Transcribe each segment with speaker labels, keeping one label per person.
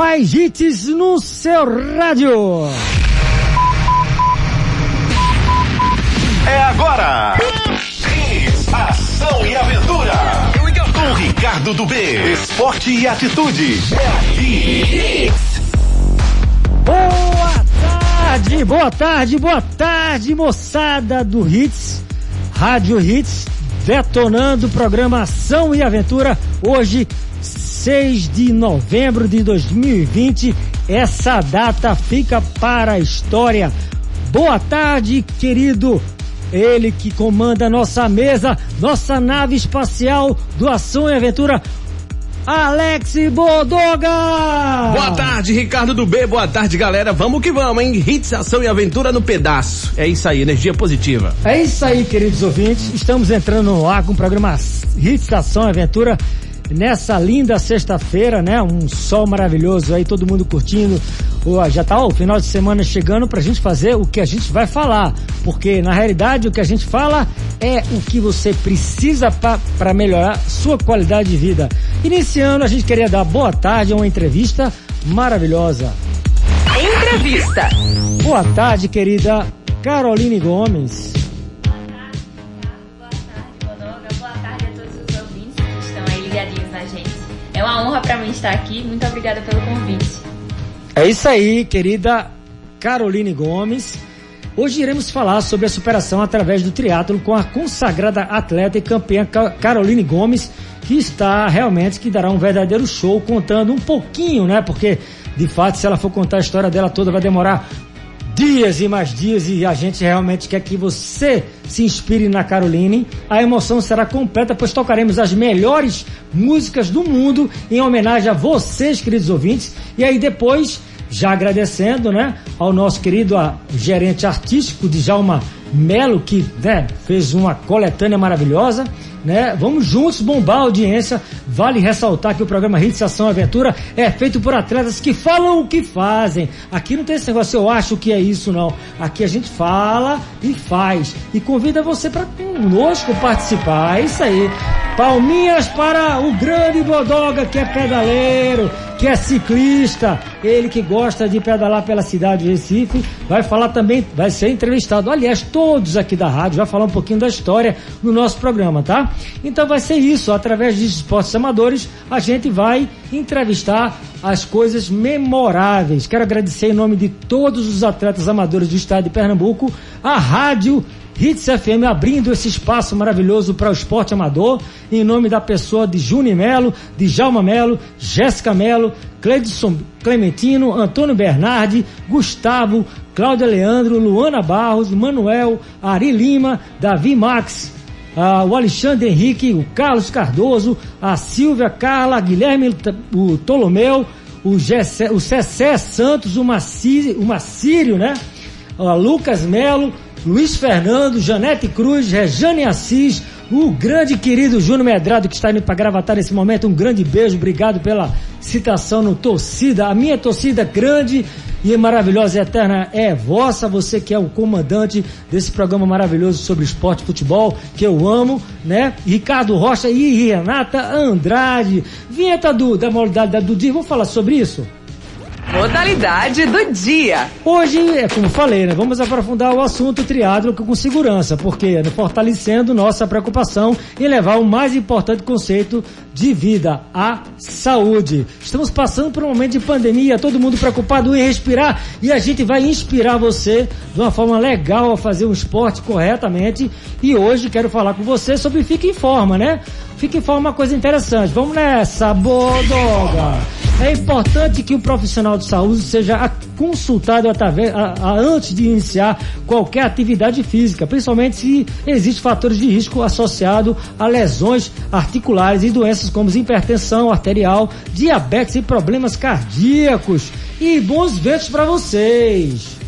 Speaker 1: mais hits no seu rádio.
Speaker 2: É agora. Hits, ação e aventura. Com Ricardo do B. Esporte e atitude. É aqui.
Speaker 1: Boa tarde, boa tarde, boa tarde, moçada do Hits, Rádio Hits, detonando o programa Ação e Aventura. Hoje, 6 de novembro de 2020. Essa data fica para a história. Boa tarde, querido. Ele que comanda nossa mesa, nossa nave espacial do Ação e Aventura, Alex Bodoga!
Speaker 3: Boa tarde, Ricardo do B, boa tarde, galera. Vamos que vamos, hein? Hits, ação e aventura no pedaço. É isso aí, energia positiva.
Speaker 1: É isso aí, queridos ouvintes. Estamos entrando no ar com o programa Hits, ação e aventura nessa linda sexta-feira, né? Um sol maravilhoso aí, todo mundo curtindo. Já tá o final de semana chegando pra gente fazer o que a gente vai falar. Porque na realidade o que a gente fala é o que você precisa para melhorar sua qualidade de vida. Iniciando, a gente queria dar boa tarde a uma entrevista maravilhosa.
Speaker 4: Entrevista.
Speaker 1: Boa tarde, querida Caroline Gomes.
Speaker 5: É uma honra para mim estar aqui. Muito obrigada pelo convite.
Speaker 1: É isso aí, querida Caroline Gomes. Hoje iremos falar sobre a superação através do triatlo com a consagrada atleta e campeã Caroline Gomes, que está realmente que dará um verdadeiro show contando um pouquinho, né? Porque de fato, se ela for contar a história dela toda, vai demorar dias e mais dias e a gente realmente quer que você se inspire na Caroline. A emoção será completa, pois tocaremos as melhores músicas do mundo em homenagem a vocês, queridos ouvintes. E aí depois, já agradecendo, né, ao nosso querido a, gerente artístico de Jalma Melo, que né, fez uma coletânea maravilhosa né? Vamos juntos bombar a audiência. Vale ressaltar que o programa Hits Ação Aventura é feito por atletas que falam o que fazem. Aqui não tem esse negócio, eu acho que é isso, não. Aqui a gente fala e faz. E convida você para conosco participar. É isso aí. Palminhas para o grande Bodoga, que é pedaleiro, que é ciclista, ele que gosta de pedalar pela cidade de Recife, vai falar também, vai ser entrevistado. Aliás, todos aqui da rádio vai falar um pouquinho da história no nosso programa, tá? Então vai ser isso, através de esportes amadores, a gente vai entrevistar as coisas memoráveis. Quero agradecer em nome de todos os atletas amadores do estado de Pernambuco, a rádio Hits FM abrindo esse espaço maravilhoso para o esporte amador, em nome da pessoa de Júnior Melo, de Jalma Melo, Jéssica Melo, Cledson Clementino, Antônio Bernardi, Gustavo, Cláudia Leandro, Luana Barros, Manuel, Ari Lima, Davi Max, uh, o Alexandre Henrique, o Carlos Cardoso, a Silvia Carla, Guilherme o Tolomeu, o, o Cessé Santos, o, Macírio, o Macírio, né? Lucas Melo, Luiz Fernando, Janete Cruz, Rejane Assis, o grande querido Júnior Medrado que está indo para gravatar nesse momento. Um grande beijo, obrigado pela citação no torcida. A minha torcida grande e maravilhosa e eterna é vossa, você que é o comandante desse programa maravilhoso sobre esporte e futebol, que eu amo, né? Ricardo Rocha e Renata Andrade. Vinheta do, da modalidade do dia, vamos falar sobre isso?
Speaker 4: Modalidade do dia.
Speaker 1: Hoje, é como falei, né? Vamos aprofundar o assunto triatlo com segurança, porque né, fortalecendo nossa preocupação em levar o mais importante conceito de vida, a saúde. Estamos passando por um momento de pandemia, todo mundo preocupado em respirar e a gente vai inspirar você de uma forma legal a fazer um esporte corretamente. E hoje quero falar com você sobre Fique em Forma, né? Fique em Forma uma coisa interessante. Vamos nessa, bodoga! É importante que o profissional de saúde seja consultado através, a, a, antes de iniciar qualquer atividade física, principalmente se existem fatores de risco associados a lesões articulares e doenças como hipertensão arterial, diabetes e problemas cardíacos. E bons ventos para vocês!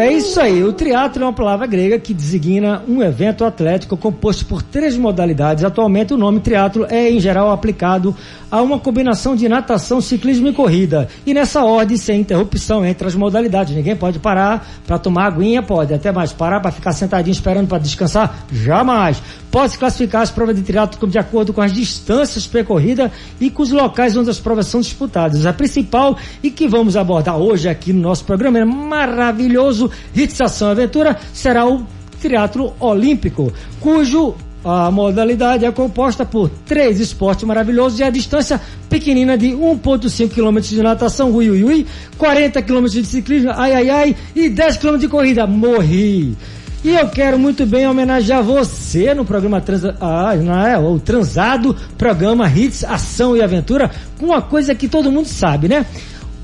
Speaker 2: É
Speaker 1: isso aí. O triatlo é uma palavra grega que designa um evento atlético composto por três modalidades. Atualmente, o nome triatlo é, em geral, aplicado a uma combinação de natação, ciclismo e corrida. E nessa ordem, sem interrupção entre as modalidades. Ninguém pode parar para tomar aguinha, pode. Até mais parar para ficar sentadinho esperando para descansar, jamais. Pode classificar as provas de triatlo de acordo com as distâncias percorridas e com os locais onde as provas são disputadas. A principal e que vamos abordar hoje aqui no nosso programa é maravilhoso Hits Ação Aventura será o triatlo olímpico, cujo a modalidade é composta por três esportes maravilhosos e a distância pequenina de 1,5 km de natação, ui, ui, ui, 40 km de ciclismo, ai, ai, ai, e 10 km de corrida, morri. E eu quero muito bem homenagear você no programa Trans, ah, não é, o Transado, programa Hits, Ação e Aventura, com uma coisa que todo mundo sabe, né?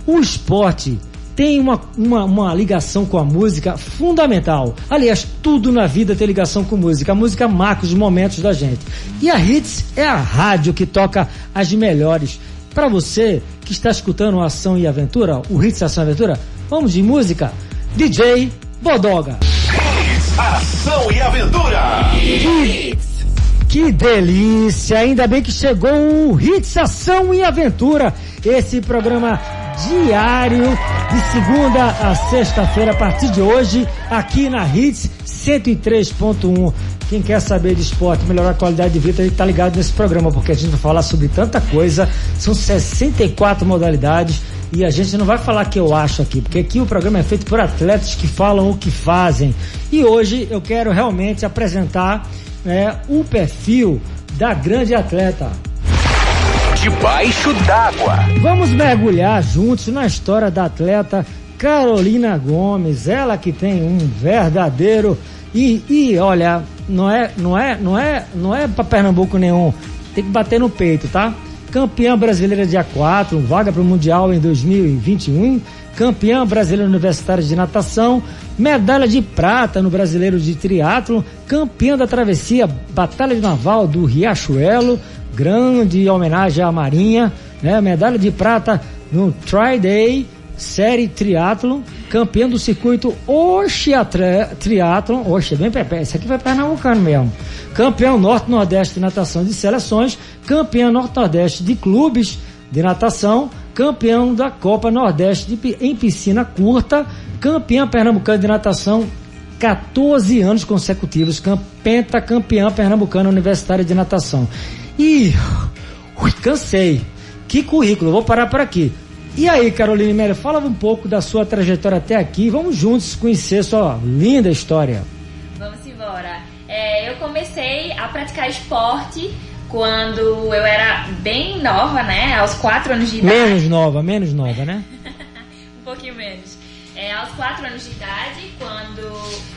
Speaker 1: O esporte tem uma, uma, uma, ligação com a música fundamental. Aliás, tudo na vida tem ligação com música. A música marca os momentos da gente. E a Hits é a rádio que toca as melhores. Para você que está escutando Ação e Aventura, o Hits Ação e Aventura, vamos de música? DJ Bodoga.
Speaker 2: Hits, Ação e Aventura.
Speaker 1: Hits. Que delícia! Ainda bem que chegou o Hits Ação e Aventura. Esse programa diário de segunda a sexta-feira a partir de hoje aqui na Hits 103.1. Quem quer saber de esporte, melhorar a qualidade de vida, está ligado nesse programa, porque a gente vai falar sobre tanta coisa. São 64 modalidades e a gente não vai falar que eu acho aqui, porque aqui o programa é feito por atletas que falam o que fazem. E hoje eu quero realmente apresentar né, o perfil da grande atleta
Speaker 2: debaixo d'água.
Speaker 1: Vamos mergulhar juntos na história da atleta Carolina Gomes, ela que tem um verdadeiro e, e olha, não é, não é, não é, não é para Pernambuco nenhum. Tem que bater no peito, tá? Campeã brasileira dia 4, vaga para o Mundial em 2021, campeã brasileira universitária de natação, medalha de prata no Brasileiro de Triatlo, campeã da travessia Batalha Naval do Riachuelo, grande homenagem à Marinha, né? Medalha de prata no Tri-Day, série triatlon, campeão do circuito Oxe Triathlon, Oxe, bem Pepe, esse aqui vai pernambucano mesmo. Campeão Norte-Nordeste de natação de seleções, campeão Norte-Nordeste de clubes de natação, campeão da Copa Nordeste de, em piscina curta, campeão pernambucano de natação 14 anos consecutivos, pentacampeã pernambucana universitária de natação. E ui, cansei. Que currículo, vou parar por aqui. E aí, Caroline Mello, fala um pouco da sua trajetória até aqui. Vamos juntos conhecer sua linda história.
Speaker 5: Vamos embora. É, eu comecei a praticar esporte quando eu era bem nova, né? Aos quatro anos de idade.
Speaker 1: Menos nova, menos nova, né?
Speaker 5: um pouquinho menos. É, aos 4 anos de idade, quando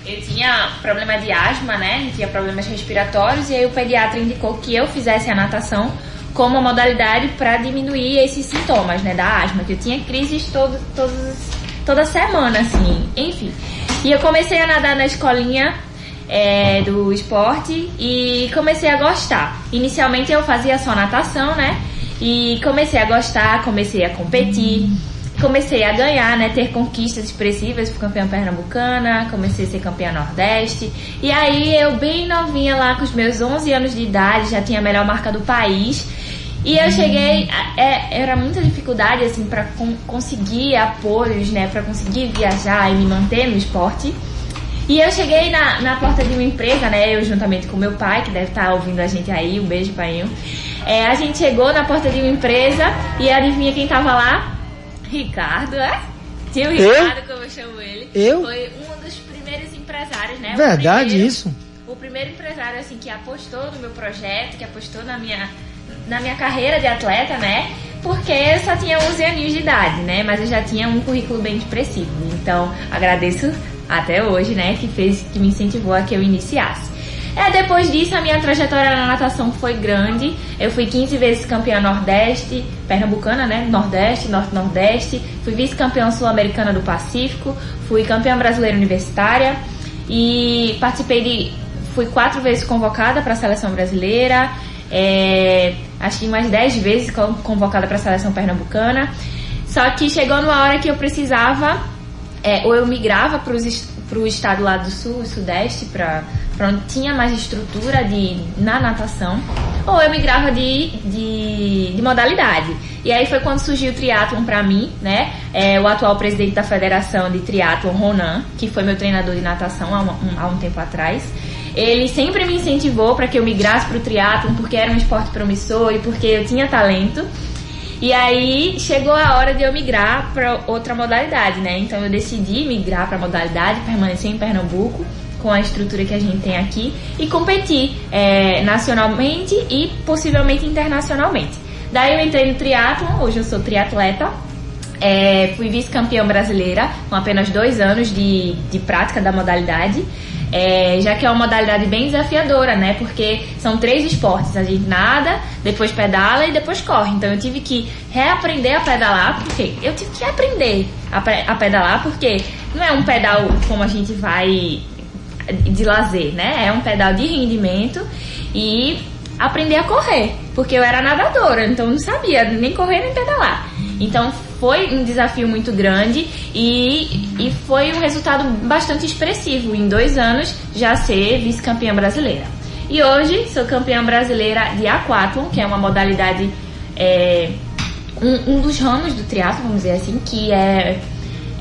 Speaker 5: eu tinha problema de asma, né? Tinha problemas respiratórios, e aí o pediatra indicou que eu fizesse a natação como uma modalidade para diminuir esses sintomas, né? Da asma, que eu tinha crises todo, todos, toda semana, assim, enfim. E eu comecei a nadar na escolinha é, do esporte e comecei a gostar. Inicialmente eu fazia só natação, né? E comecei a gostar, comecei a competir comecei a ganhar, né, ter conquistas expressivas, fui campeã pernambucana, comecei a ser campeã nordeste. E aí eu bem novinha lá com os meus 11 anos de idade, já tinha a melhor marca do país. E eu cheguei, é, era muita dificuldade assim para con conseguir apoios, né, para conseguir viajar e me manter no esporte. E eu cheguei na, na porta de uma empresa, né, eu juntamente com meu pai, que deve estar tá ouvindo a gente aí, um beijo pai. É, a gente chegou na porta de uma empresa e adivinha quem tava lá? Ricardo, é? Tio Ricardo, como eu chamo ele.
Speaker 1: Eu?
Speaker 5: Foi um dos primeiros empresários, né?
Speaker 1: Verdade,
Speaker 5: primeiro,
Speaker 1: isso.
Speaker 5: O primeiro empresário, assim, que apostou no meu projeto, que apostou na minha, na minha carreira de atleta, né? Porque eu só tinha 11 aninhos de idade, né? Mas eu já tinha um currículo bem expressivo. Então, agradeço até hoje, né? Que fez, que me incentivou a que eu iniciasse. É, depois disso, a minha trajetória na natação foi grande. Eu fui 15 vezes campeã Nordeste, pernambucana, né? Nordeste, Norte-Nordeste. Fui vice-campeã sul-americana do Pacífico. Fui campeã brasileira universitária. E participei de. Fui quatro vezes convocada para a seleção brasileira. É, acho que mais 10 vezes convocada para a seleção pernambucana. Só que chegou numa hora que eu precisava é, ou eu migrava para o estado lá do sul, sudeste, para tinha mais estrutura de, na natação, ou eu migrava de, de, de modalidade. E aí foi quando surgiu o triatlon para mim, né? É, o atual presidente da federação de triatlon, Ronan, que foi meu treinador de natação há um, há um tempo atrás, ele sempre me incentivou para que eu migrasse para o triatlon porque era um esporte promissor e porque eu tinha talento. E aí chegou a hora de eu migrar para outra modalidade, né? Então eu decidi migrar para a modalidade, permanecer em Pernambuco com a estrutura que a gente tem aqui e competir é, nacionalmente e possivelmente internacionalmente. Daí eu entrei no triatlon, hoje eu sou triatleta, é, fui vice-campeã brasileira com apenas dois anos de, de prática da modalidade. É, já que é uma modalidade bem desafiadora, né? Porque são três esportes, a gente nada, depois pedala e depois corre. Então eu tive que reaprender a pedalar, porque eu tive que aprender a, a pedalar, porque não é um pedal como a gente vai de lazer, né? É um pedal de rendimento e aprender a correr, porque eu era nadadora, então não sabia nem correr nem pedalar. Então foi um desafio muito grande e, e foi um resultado bastante expressivo em dois anos já ser vice-campeã brasileira. E hoje sou campeã brasileira de aquathlon, que é uma modalidade, é, um, um, dos ramos do triatlo, vamos dizer assim, que é,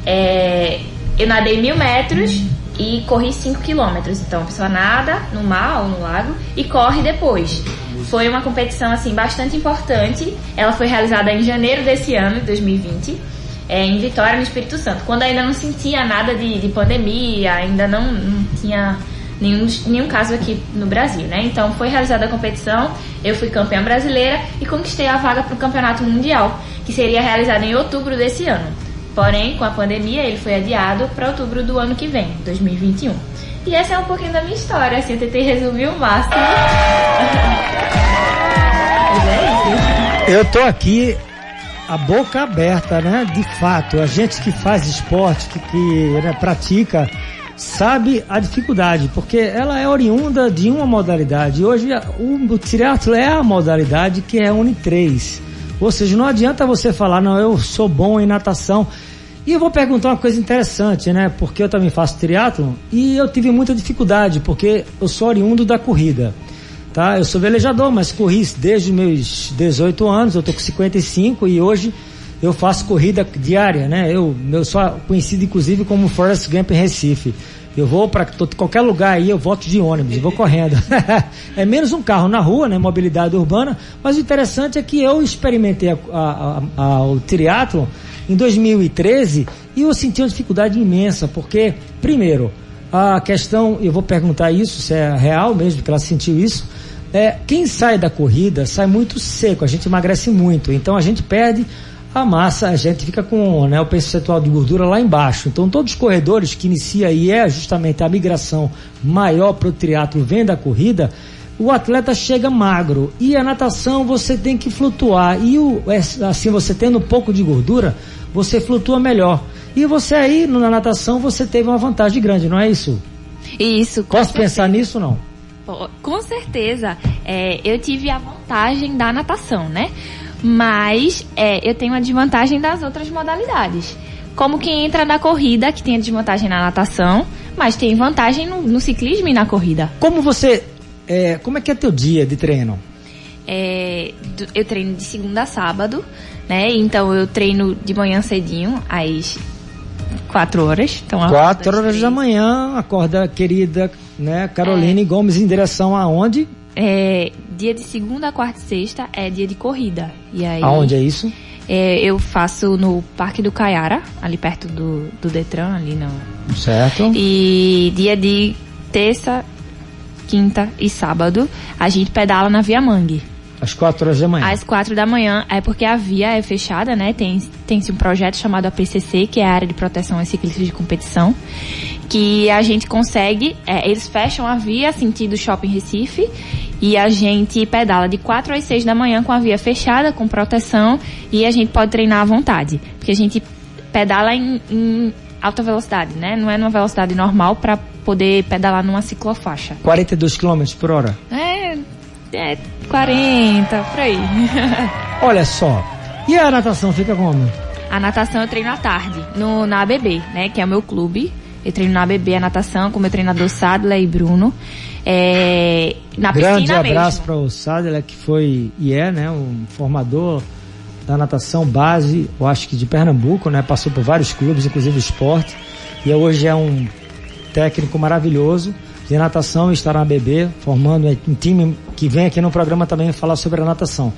Speaker 5: é eu nadei mil metros e corri 5 quilômetros. Então a pessoa nada no mar ou no lago e corre depois. Foi uma competição assim bastante importante. Ela foi realizada em janeiro desse ano, 2020, é, em Vitória, no Espírito Santo, quando ainda não sentia nada de, de pandemia, ainda não, não tinha nenhum, nenhum caso aqui no Brasil, né? Então foi realizada a competição, eu fui campeã brasileira e conquistei a vaga para o campeonato mundial, que seria realizado em outubro desse ano. Porém, com a pandemia, ele foi adiado para outubro do ano que vem, 2021. E essa é um pouquinho da minha história, assim, eu tentei resumir o máximo. É.
Speaker 1: Eu tô aqui a boca aberta, né? De fato, a gente que faz esporte, que, que né, pratica, sabe a dificuldade, porque ela é oriunda de uma modalidade. Hoje o, o triatlo é a modalidade que une três. Ou seja, não adianta você falar, não, eu sou bom em natação. E eu vou perguntar uma coisa interessante, né? Porque eu também faço triatlon e eu tive muita dificuldade, porque eu sou oriundo da corrida. Tá? Eu sou velejador, mas corri desde meus 18 anos, eu tô com 55 e hoje eu faço corrida diária, né? Eu, eu sou conhecido inclusive como Forrest Gump em Recife. Eu vou para qualquer lugar aí, eu volto de ônibus, eu vou correndo. é menos um carro na rua, né? Mobilidade urbana. Mas o interessante é que eu experimentei a, a, a, o triatlon em 2013 e eu senti uma dificuldade imensa, porque, primeiro, a questão, eu vou perguntar isso, se é real mesmo que ela sentiu isso, é, quem sai da corrida sai muito seco, a gente emagrece muito, então a gente perde a massa, a gente fica com né, o percentual de gordura lá embaixo. Então todos os corredores que inicia e é justamente a migração maior para o triatlo vem da corrida, o atleta chega magro e a natação você tem que flutuar e o, assim você tendo um pouco de gordura você flutua melhor. E você aí, na natação, você teve uma vantagem grande, não é isso?
Speaker 5: Isso.
Speaker 1: Posso pensar nisso não?
Speaker 5: Com certeza. É, eu tive a vantagem da natação, né? Mas é, eu tenho a desvantagem das outras modalidades. Como quem entra na corrida, que tem a desvantagem na natação, mas tem vantagem no, no ciclismo e na corrida.
Speaker 1: Como você. É, como é que é teu dia de treino?
Speaker 5: É, eu treino de segunda a sábado, né? Então eu treino de manhã cedinho, às quatro horas. Então,
Speaker 1: quatro horas três. da manhã, acorda querida, né? Caroline é. Gomes em direção aonde?
Speaker 5: É, dia de segunda, quarta e sexta é dia de corrida. E aí,
Speaker 1: Aonde é isso?
Speaker 5: É, eu faço no Parque do Caiara, ali perto do, do Detran, ali não.
Speaker 1: Certo.
Speaker 5: E dia de terça, quinta e sábado, a gente pedala na Via Mangue.
Speaker 1: Às quatro horas da manhã.
Speaker 5: Às quatro da manhã, é porque a via é fechada, né? Tem, tem um projeto chamado APCC, que é a área de proteção a ciclistas de competição, que a gente consegue, é, eles fecham a via sentido Shopping Recife e a gente pedala de 4 às 6 da manhã com a via fechada, com proteção, e a gente pode treinar à vontade. Porque a gente pedala em, em alta velocidade, né? Não é numa velocidade normal para poder pedalar numa ciclofaixa.
Speaker 1: 42 km por hora?
Speaker 5: É, é 40, por aí.
Speaker 1: Olha só. E a natação fica como?
Speaker 5: A natação eu treino à tarde, no, na ABB, né? Que é o meu clube. Eu treino na ABB a natação com meu treinador Sadler e Bruno. É, na
Speaker 1: Grande
Speaker 5: piscina
Speaker 1: abraço para o Sadler, que foi e é, né, um formador da natação base, eu acho que de Pernambuco, né, passou por vários clubes, inclusive esporte, e hoje é um técnico maravilhoso de natação e está na ABB, formando um time que vem aqui no programa também falar sobre a natação.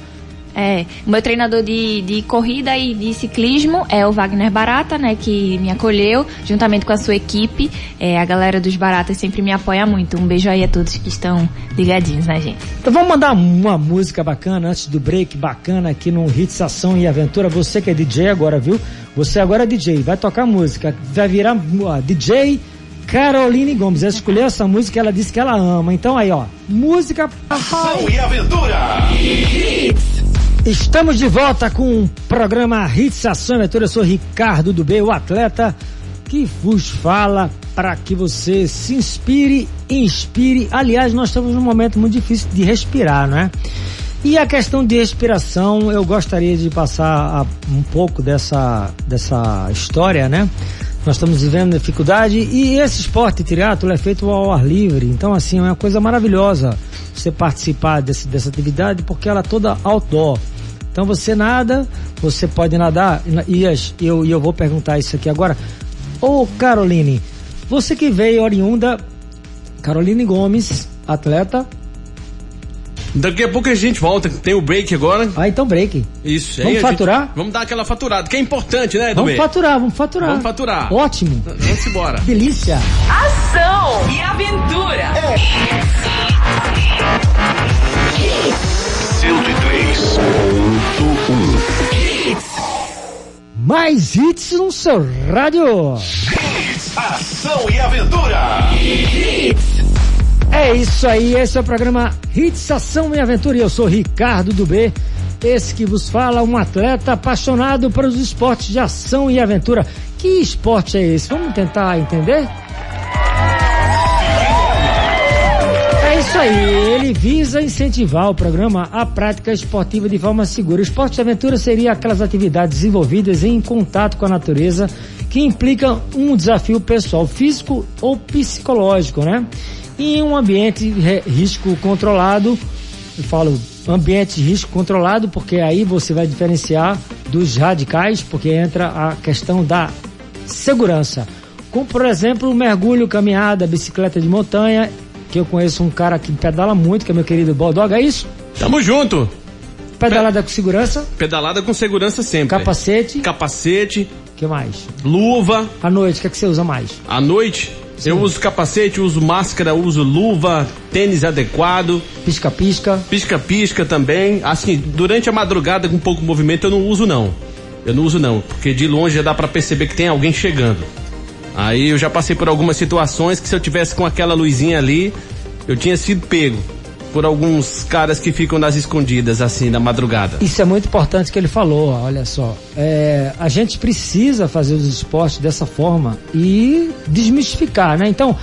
Speaker 5: É, o meu treinador de, de corrida e de ciclismo é o Wagner Barata, né, que me acolheu, juntamente com a sua equipe. É, a galera dos Baratas sempre me apoia muito. Um beijo aí a todos que estão ligadinhos na gente.
Speaker 1: Então vamos mandar uma música bacana antes do break bacana aqui no Hits Ação e Aventura. Você que é DJ agora, viu? Você agora é DJ, vai tocar música, vai virar ó, DJ Caroline Gomes. Ela escolheu essa música ela disse que ela ama. Então aí, ó, música.
Speaker 2: Ação e aventura.
Speaker 1: Estamos de volta com o programa Hits Ação Aventura. Eu sou Ricardo do B, o atleta que vos fala para que você se inspire, inspire. Aliás, nós estamos num momento muito difícil de respirar, não é? E a questão de respiração, eu gostaria de passar um pouco dessa, dessa história, né? Nós estamos vivendo dificuldade e esse esporte triatlo é feito ao ar livre. Então, assim, é uma coisa maravilhosa você participar desse, dessa atividade porque ela é toda outdoor. Então você nada, você pode nadar e eu, e eu vou perguntar isso aqui agora. Ô Caroline, você que veio oriunda, Caroline Gomes, atleta.
Speaker 3: Daqui a pouco a gente volta, tem o break agora.
Speaker 1: Ah, então break.
Speaker 3: Isso.
Speaker 1: Vamos
Speaker 3: aí a gente-
Speaker 1: faturar?
Speaker 3: vamos dar aquela faturada, que é importante, né,
Speaker 1: Vamos
Speaker 3: Edubê?
Speaker 1: faturar, vamos faturar.
Speaker 3: Vamos faturar.
Speaker 1: Ótimo.
Speaker 3: Vamos embora.
Speaker 1: Delícia.
Speaker 4: Ação e aventura.
Speaker 2: 103.1.
Speaker 1: Mais hits no seu rádio.
Speaker 2: Ação e aventura.
Speaker 1: É isso aí, esse é o programa Hits Ação e Aventura e eu sou Ricardo do B. Esse que vos fala, um atleta apaixonado pelos esportes de ação e aventura. Que esporte é esse? Vamos tentar entender? É isso aí, ele visa incentivar o programa à prática esportiva de forma segura. O esporte de aventura seria aquelas atividades desenvolvidas em contato com a natureza que implicam um desafio pessoal, físico ou psicológico, né? E em um ambiente risco controlado, eu falo ambiente risco controlado porque aí você vai diferenciar dos radicais, porque entra a questão da segurança. Como, por exemplo, o mergulho, caminhada, bicicleta de montanha, que eu conheço um cara que pedala muito, que é meu querido Baldoga, é isso?
Speaker 3: Tamo junto.
Speaker 1: Pedalada com segurança,
Speaker 3: Pedalada com segurança sempre.
Speaker 1: capacete,
Speaker 3: Capacete,
Speaker 1: que mais?
Speaker 3: luva.
Speaker 1: À noite, o que, é que você usa mais?
Speaker 3: À noite, eu uso capacete, uso máscara, uso luva, tênis adequado,
Speaker 1: Pisca-pisca.
Speaker 3: pisca-pisca também. Assim, durante a madrugada com pouco movimento eu não uso não. Eu não uso não, porque de longe já dá pra perceber que tem alguém chegando. Aí eu já passei por algumas situações que se eu tivesse com aquela luzinha ali, eu tinha sido pego por alguns caras que ficam nas escondidas assim na madrugada.
Speaker 1: Isso é muito importante que ele falou, olha só. É, a gente precisa fazer os esportes dessa forma e desmistificar, né? Então,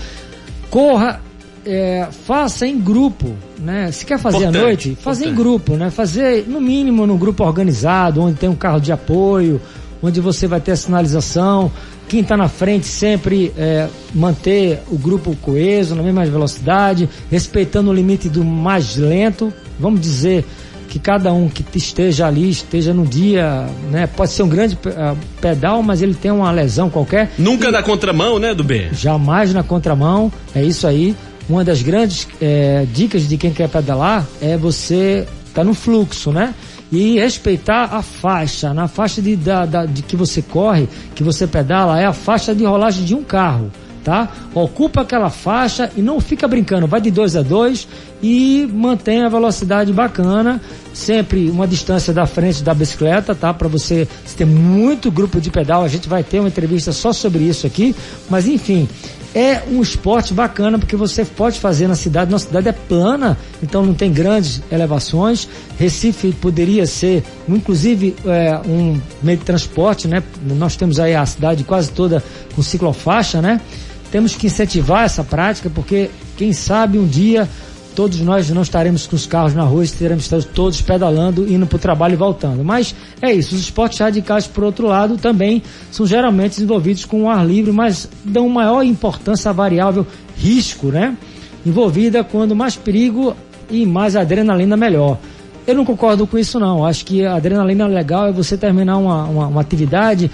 Speaker 1: corra, é, faça em grupo, né? Se quer fazer
Speaker 3: Importante,
Speaker 1: à noite, fazer em grupo, né? Fazer no mínimo num grupo organizado, onde tem um carro de apoio, onde você vai ter a sinalização. Quem está na frente sempre é, manter o grupo coeso, na mesma velocidade, respeitando o limite do mais lento. Vamos dizer que cada um que esteja ali, esteja no dia, né? Pode ser um grande eh, pedal, mas ele tem uma lesão qualquer.
Speaker 3: Nunca na contramão, né, do B?
Speaker 1: Jamais na contramão, é isso aí. Uma das grandes eh, dicas de quem quer pedalar é você estar no fluxo, né? E respeitar a faixa. Na faixa de, da, da- de que você corre, que você pedala, é a faixa de rolagem de um carro, tá? Ocupa aquela faixa e não fica brincando. Vai de dois a dois e mantém a velocidade bacana. Sempre uma distância da frente da bicicleta, tá? Para você ter muito grupo de pedal. A gente vai ter uma entrevista só sobre isso aqui. Mas enfim, é um esporte bacana porque você pode fazer na cidade. Nossa cidade é plana, então não tem grandes elevações. Recife poderia ser, inclusive, é, um meio de transporte, né? Nós temos aí a cidade quase toda com ciclofaixa, né? Temos que incentivar essa prática porque, quem sabe, um dia todos nós não estaremos com os carros na rua, estaremos todos pedalando, indo para o trabalho e voltando. Mas é isso, os esportes radicais, por outro lado, também são geralmente desenvolvidos com o ar livre, mas dão maior importância à variável risco, né? Envolvida quando mais perigo e mais adrenalina melhor. Eu não concordo com isso não. Acho que a adrenalina legal é você terminar uma, uma, uma atividade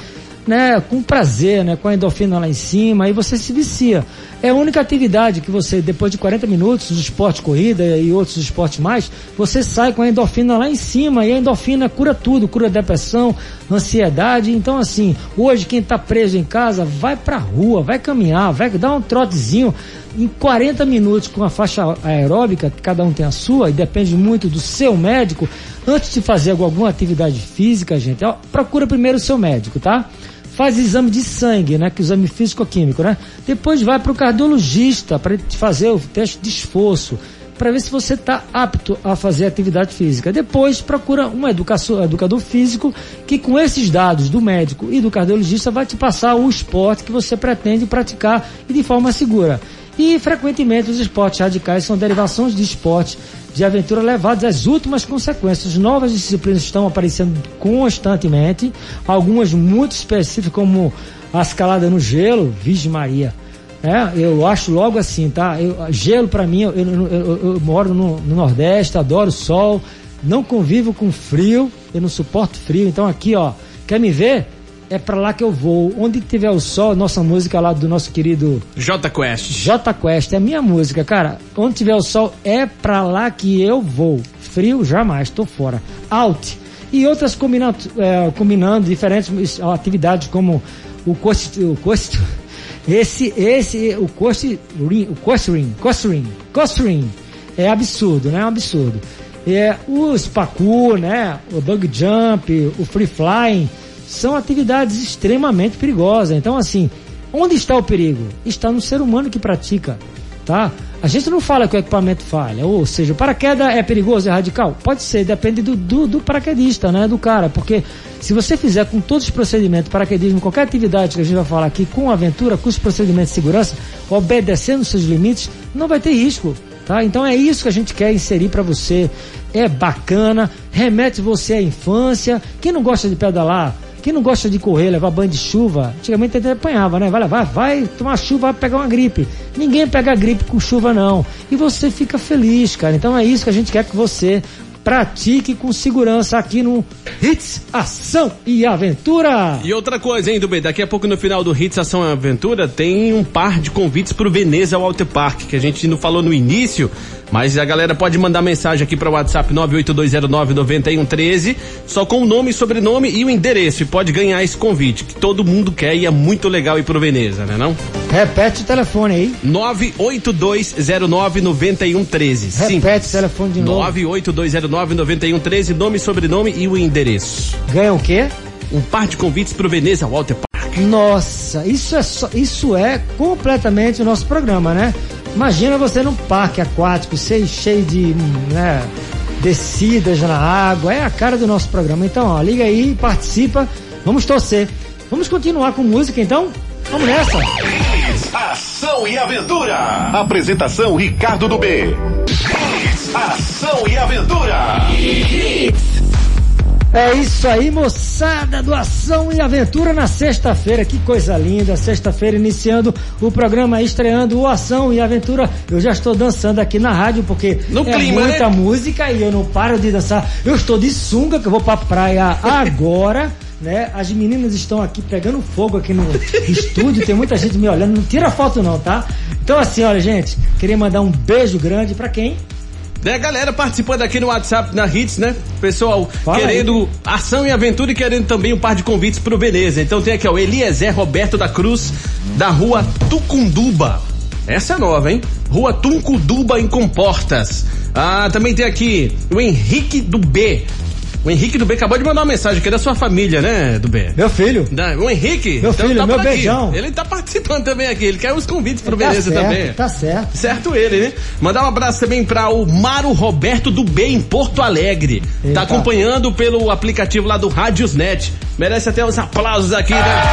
Speaker 1: né, com prazer, né, com a endorfina lá em cima, e você se vicia. É a única atividade que você, depois de 40 minutos, os esportes corrida e outros esportes mais, você sai com a endorfina lá em cima, e a endorfina cura tudo, cura depressão, ansiedade. Então, assim, hoje quem está preso em casa, vai pra rua, vai caminhar, vai dar um trotezinho, em 40 minutos com a faixa aeróbica, cada um tem a sua, e depende muito do seu médico, antes de fazer alguma atividade física, gente, ó, procura primeiro o seu médico, tá? Faz exame de sangue, né? Que exame físico-químico, né? Depois vai para o cardiologista para fazer o teste de esforço, para ver se você está apto a fazer atividade física. Depois procura um educador físico que com esses dados do médico e do cardiologista vai te passar o esporte que você pretende praticar e de forma segura. E frequentemente os esportes radicais são derivações de esportes de aventura levados às últimas consequências. Novas disciplinas estão aparecendo constantemente, algumas muito específicas, como a escalada no gelo, Virgem Maria. É, eu acho logo assim, tá? Eu, gelo para mim, eu, eu, eu, moro no, no, Nordeste, adoro sol, não convivo com frio, eu não suporto frio, então aqui, ó, quer me ver? É para lá que eu vou. Onde tiver o sol, nossa música lá do nosso querido
Speaker 3: J Quest.
Speaker 1: J Quest é a minha música, cara. Onde tiver o sol é para lá que eu vou. Frio jamais, tô fora. Out. E outras combinando, é, combinando diferentes atividades como o cost, o cost, esse esse o cost o costring, costring, costring é absurdo, né? É um absurdo. É o parkour, né? O bug jump, o free flying são atividades extremamente perigosas. Então, assim, onde está o perigo? Está no ser humano que pratica, tá? A gente não fala que o equipamento falha, ou seja, o paraquedas é perigoso, é radical? Pode ser, depende do, do, do paraquedista, né, do cara, porque se você fizer com todos os procedimentos, paraquedismo, qualquer atividade que a gente vai falar aqui, com aventura, com os procedimentos de segurança, obedecendo seus limites, não vai ter risco, tá? Então é isso que a gente quer inserir para você. É bacana, remete você à infância. Quem não gosta de pedalar, quem não gosta de correr, levar banho de chuva, antigamente até apanhava, né? Vai levar, vai tomar chuva, vai pegar uma gripe. Ninguém pega gripe com chuva, não. E você fica feliz, cara. Então é isso que a gente quer que você pratique com segurança aqui no Hits Ação e Aventura.
Speaker 3: E outra coisa, hein, Dubê? Daqui a pouco no final do Hits Ação e Aventura tem um par de convites pro Veneza Water Park, que a gente não falou no início, mas a galera pode mandar mensagem aqui para o WhatsApp 982099113, só com o nome, sobrenome e o endereço. E pode ganhar esse convite, que todo mundo quer e é muito legal ir pro Veneza, né não?
Speaker 1: Repete o telefone aí.
Speaker 3: 982099113.
Speaker 1: Repete o telefone de novo.
Speaker 3: 982099113, nome, sobrenome e o endereço.
Speaker 1: Ganha o quê?
Speaker 3: Um par de convites pro Veneza Walter Park.
Speaker 1: Nossa, isso é, só, isso é completamente o nosso programa, né? Imagina você num parque aquático, cheio de né, descidas na água. É a cara do nosso programa. Então, ó, liga aí, participa. Vamos torcer. Vamos continuar com música então? Vamos nessa.
Speaker 2: Ação e aventura. Apresentação Ricardo do B. Ação e aventura.
Speaker 1: É isso aí, moçada, doação e aventura na sexta-feira. Que coisa linda, sexta-feira iniciando o programa, estreando o Ação e Aventura. Eu já estou dançando aqui na rádio porque
Speaker 3: no
Speaker 1: é
Speaker 3: clima,
Speaker 1: muita
Speaker 3: né?
Speaker 1: música e eu não paro de dançar. Eu estou de sunga que eu vou pra praia agora. Né? As meninas estão aqui pegando fogo aqui no estúdio, tem muita gente me olhando, não tira foto não, tá? Então assim, olha gente, queria mandar um beijo grande para quem?
Speaker 3: Né, galera participando aqui no WhatsApp na Hits, né? Pessoal
Speaker 1: Fala
Speaker 3: querendo ação e aventura e querendo também um par de convites pro Veneza. Então tem aqui, ó, Eliezer Roberto da Cruz, da rua Tucunduba. Essa é nova, hein? Rua Tucunduba em Comportas. Ah, também tem aqui o Henrique do B. O Henrique do B acabou de mandar uma mensagem que é da sua família, né, do B?
Speaker 1: Meu filho.
Speaker 3: Da- o Henrique?
Speaker 1: Meu filho,
Speaker 3: tá
Speaker 1: meu
Speaker 3: aqui.
Speaker 1: beijão.
Speaker 3: Ele tá participando também aqui. Ele quer uns convites pro
Speaker 1: Tá
Speaker 3: Veneza
Speaker 1: certo,
Speaker 3: também.
Speaker 1: Tá certo.
Speaker 3: Certo ele, né? Mandar um abraço também para o Maro Roberto do B em Porto Alegre.
Speaker 1: Eita.
Speaker 3: Tá acompanhando pelo aplicativo lá do Radiosnet. Merece até uns aplausos aqui, né?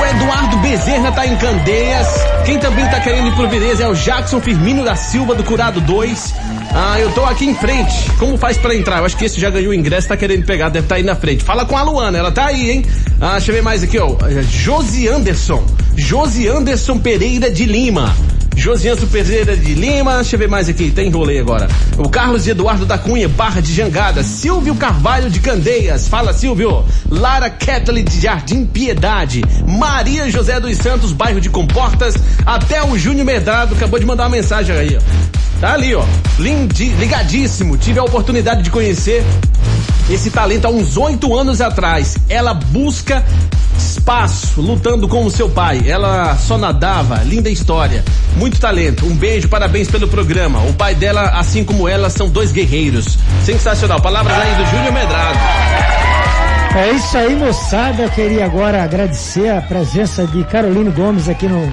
Speaker 3: O Eduardo Bezerra tá em Candeias. Quem também tá querendo ir pro Veneza é o Jackson Firmino da Silva do Curado 2. Ah, eu tô aqui em frente. Como faz para entrar? Eu acho que esse já ganhou o ingresso, tá querendo pegar, deve estar tá aí na frente. Fala com a Luana, ela tá aí, hein? Ah, deixa eu ver mais aqui, ó. Josi Anderson. Josi Anderson Pereira de Lima. Josianso Pereira de Lima, deixa eu ver mais aqui, tem rolê agora. O Carlos Eduardo da Cunha, Barra de Jangada. Silvio Carvalho de Candeias, fala Silvio. Lara Ketley de Jardim Piedade. Maria José dos Santos, bairro de Comportas. Até o Júnior Medrado acabou de mandar uma mensagem aí, ó. Tá ali, ó. Lindi, ligadíssimo. Tive a oportunidade de conhecer esse talento há uns oito anos atrás. Ela busca espaço, lutando com o seu pai. Ela só nadava, linda história. Muito talento. Um beijo, parabéns pelo programa. O pai dela, assim como ela, são dois guerreiros. Sensacional. Palavras aí do Júnior Medrado.
Speaker 1: É isso aí, moçada. Eu queria agora agradecer a presença de Carolina Gomes aqui no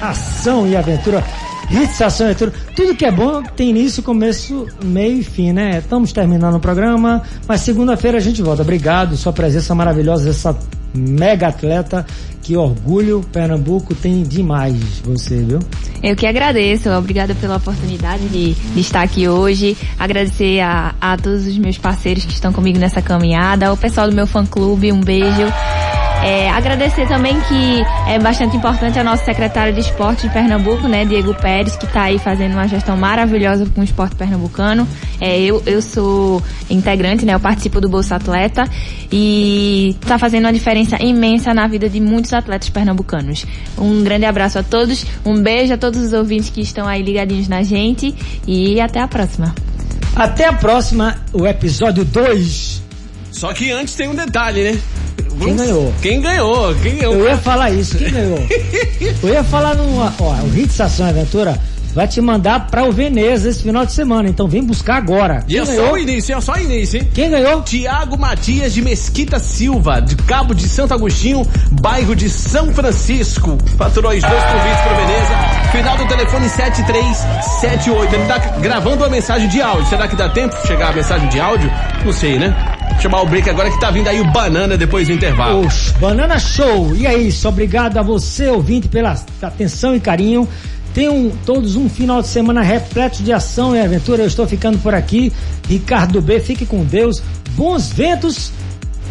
Speaker 1: Ação e Aventura Hits, ação e tudo. Tudo que é bom tem início, começo, meio e fim, né? Estamos terminando o programa, mas segunda-feira a gente volta. Obrigado, sua presença maravilhosa, essa mega atleta. Que orgulho Pernambuco tem demais você, viu?
Speaker 5: Eu que agradeço, obrigada pela oportunidade de, de estar aqui hoje. Agradecer a, a todos os meus parceiros que estão comigo nessa caminhada, ao pessoal do meu fã clube, um beijo. É, agradecer também que é bastante importante a nossa secretária de esporte de Pernambuco, né, Diego Pérez, que está aí fazendo uma gestão maravilhosa com o esporte pernambucano. É, eu, eu sou integrante, né, eu participo do Bolsa Atleta e está fazendo uma diferença imensa na vida de muitos atletas pernambucanos. Um grande abraço a todos, um beijo a todos os ouvintes que estão aí ligadinhos na gente e até a próxima.
Speaker 1: Até a próxima, o episódio 2.
Speaker 3: Só que antes tem um detalhe, né?
Speaker 1: Quem ganhou?
Speaker 3: Quem ganhou? Quem ganhou?
Speaker 1: Eu ia falar isso, quem ganhou? Eu ia falar no. Ó, o Hits Ação Aventura vai te mandar para o Veneza esse final de semana, então vem buscar agora.
Speaker 3: Quem e é ganhou? só o início, é só o início, hein?
Speaker 1: Quem ganhou?
Speaker 3: Tiago Matias de Mesquita Silva, de Cabo de Santo Agostinho, bairro de São Francisco. Faturou os dois convites para Veneza. Final do telefone 7378. Ele tá gravando uma mensagem de áudio. Será que dá tempo de chegar a mensagem de áudio? Não sei, né? Chamar o break agora que tá vindo aí o Banana depois do intervalo.
Speaker 1: Oxe, Banana Show. E é isso, obrigado a você, ouvinte, pela atenção e carinho. Tenham todos um final de semana repleto de ação e aventura. Eu estou ficando por aqui. Ricardo B, fique com Deus. Bons ventos.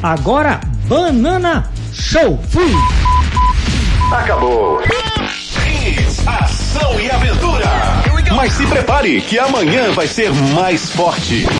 Speaker 1: Agora, Banana Show. Fui!
Speaker 2: Acabou. ação e aventura. Mas se prepare que amanhã vai ser mais forte.